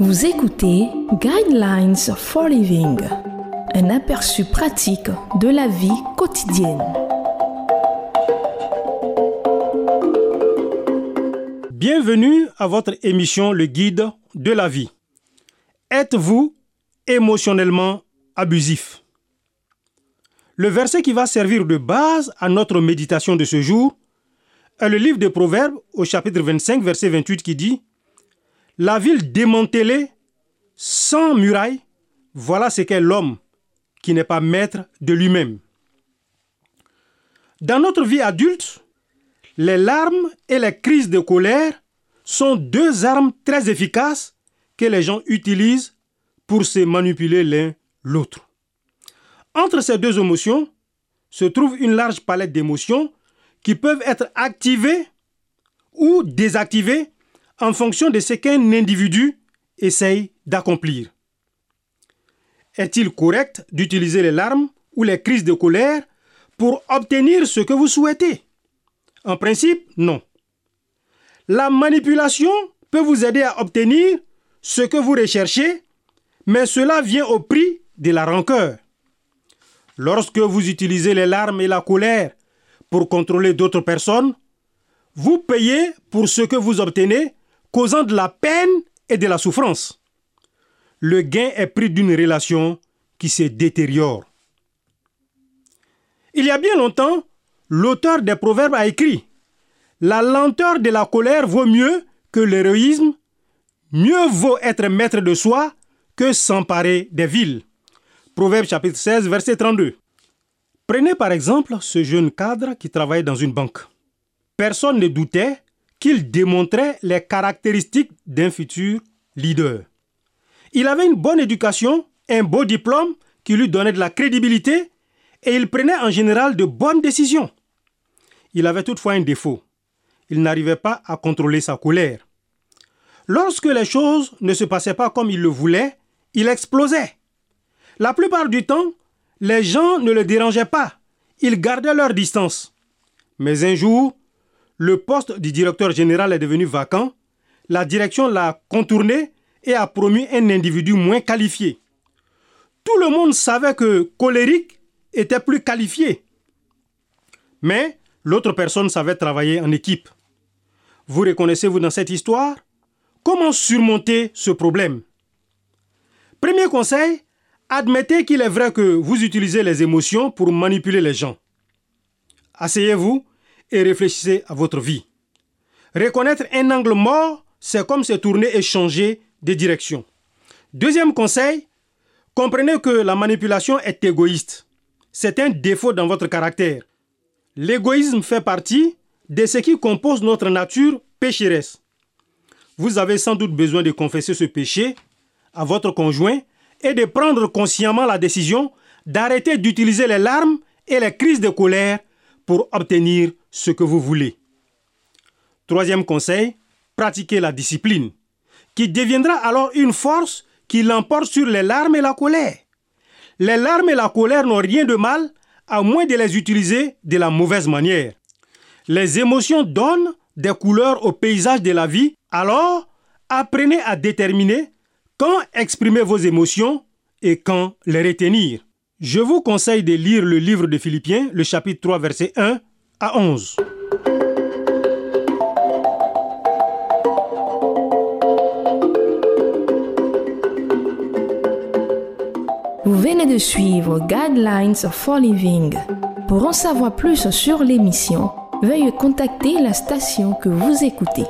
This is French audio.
Vous écoutez Guidelines for Living, un aperçu pratique de la vie quotidienne. Bienvenue à votre émission Le Guide de la vie. Êtes-vous émotionnellement abusif? Le verset qui va servir de base à notre méditation de ce jour est le livre des Proverbes au chapitre 25, verset 28 qui dit La ville démantelée, sans muraille, voilà ce qu'est l'homme qui n'est pas maître de lui-même. Dans notre vie adulte, les larmes et les crises de colère sont deux armes très efficaces que les gens utilisent pour se manipuler l'un l'autre. Entre ces deux émotions se trouve une large palette d'émotions qui peuvent être activées ou désactivées en fonction de ce qu'un individu essaye d'accomplir. Est-il correct d'utiliser les larmes ou les crises de colère pour obtenir ce que vous souhaitez? En principe, non. La manipulation peut vous aider à obtenir ce que vous recherchez, mais cela vient au prix de la rancœur. Lorsque vous utilisez les larmes et la colère pour contrôler d'autres personnes, vous payez pour ce que vous obtenez, causant de la peine et de la souffrance. Le gain est pris d'une relation qui se détériore. Il y a bien longtemps, l'auteur des Proverbes a écrit La lenteur de la colère vaut mieux que l'héroïsme, mieux vaut être maître de soi que s'emparer des villes. Proverbe chapitre 16, verset 32. Prenez par exemple ce jeune cadre qui travaillait dans une banque. Personne ne doutait qu'il démontrait les caractéristiques d'un futur leader. Il avait une bonne éducation, un beau diplôme qui lui donnait de la crédibilité et il prenait en général de bonnes décisions. Il avait toutefois un défaut. Il n'arrivait pas à contrôler sa colère. Lorsque les choses ne se passaient pas comme il le voulait, il explosait. La plupart du temps, les gens ne le dérangeaient pas. Ils gardaient leur distance. Mais un jour, le poste du directeur général est devenu vacant. La direction l'a contourné et a promu un individu moins qualifié. Tout le monde savait que colérique était plus qualifié. Mais l'autre personne savait travailler en équipe. Vous reconnaissez-vous dans cette histoire? Comment surmonter ce problème? Premier conseil, admettez qu'il est vrai que vous utilisez les émotions pour manipuler les gens. Asseyez-vous et réfléchissez à votre vie. Reconnaître un angle mort, c'est comme se tourner et changer de direction. Deuxième conseil, comprenez que la manipulation est égoïste. C'est un défaut dans votre caractère. L'égoïsme fait partie de ce qui compose notre nature pécheresse. Vous avez sans doute besoin de confesser ce péché à votre conjoint et de prendre consciemment la décision d'arrêter d'utiliser les larmes et les crises de colère pour obtenir ce que vous voulez. Troisième conseil, pratiquez la discipline, qui deviendra alors une force qui l'emporte sur les larmes et la colère. Les larmes et la colère n'ont rien de mal à moins de les utiliser de la mauvaise manière. Les émotions donnent des couleurs au paysage de la vie, alors apprenez à déterminer quand exprimer vos émotions et quand les retenir. Je vous conseille de lire le livre de Philippiens, le chapitre 3, verset 1 à 11. Vous venez de suivre Guidelines for Living. Pour en savoir plus sur l'émission, veuillez contacter la station que vous écoutez.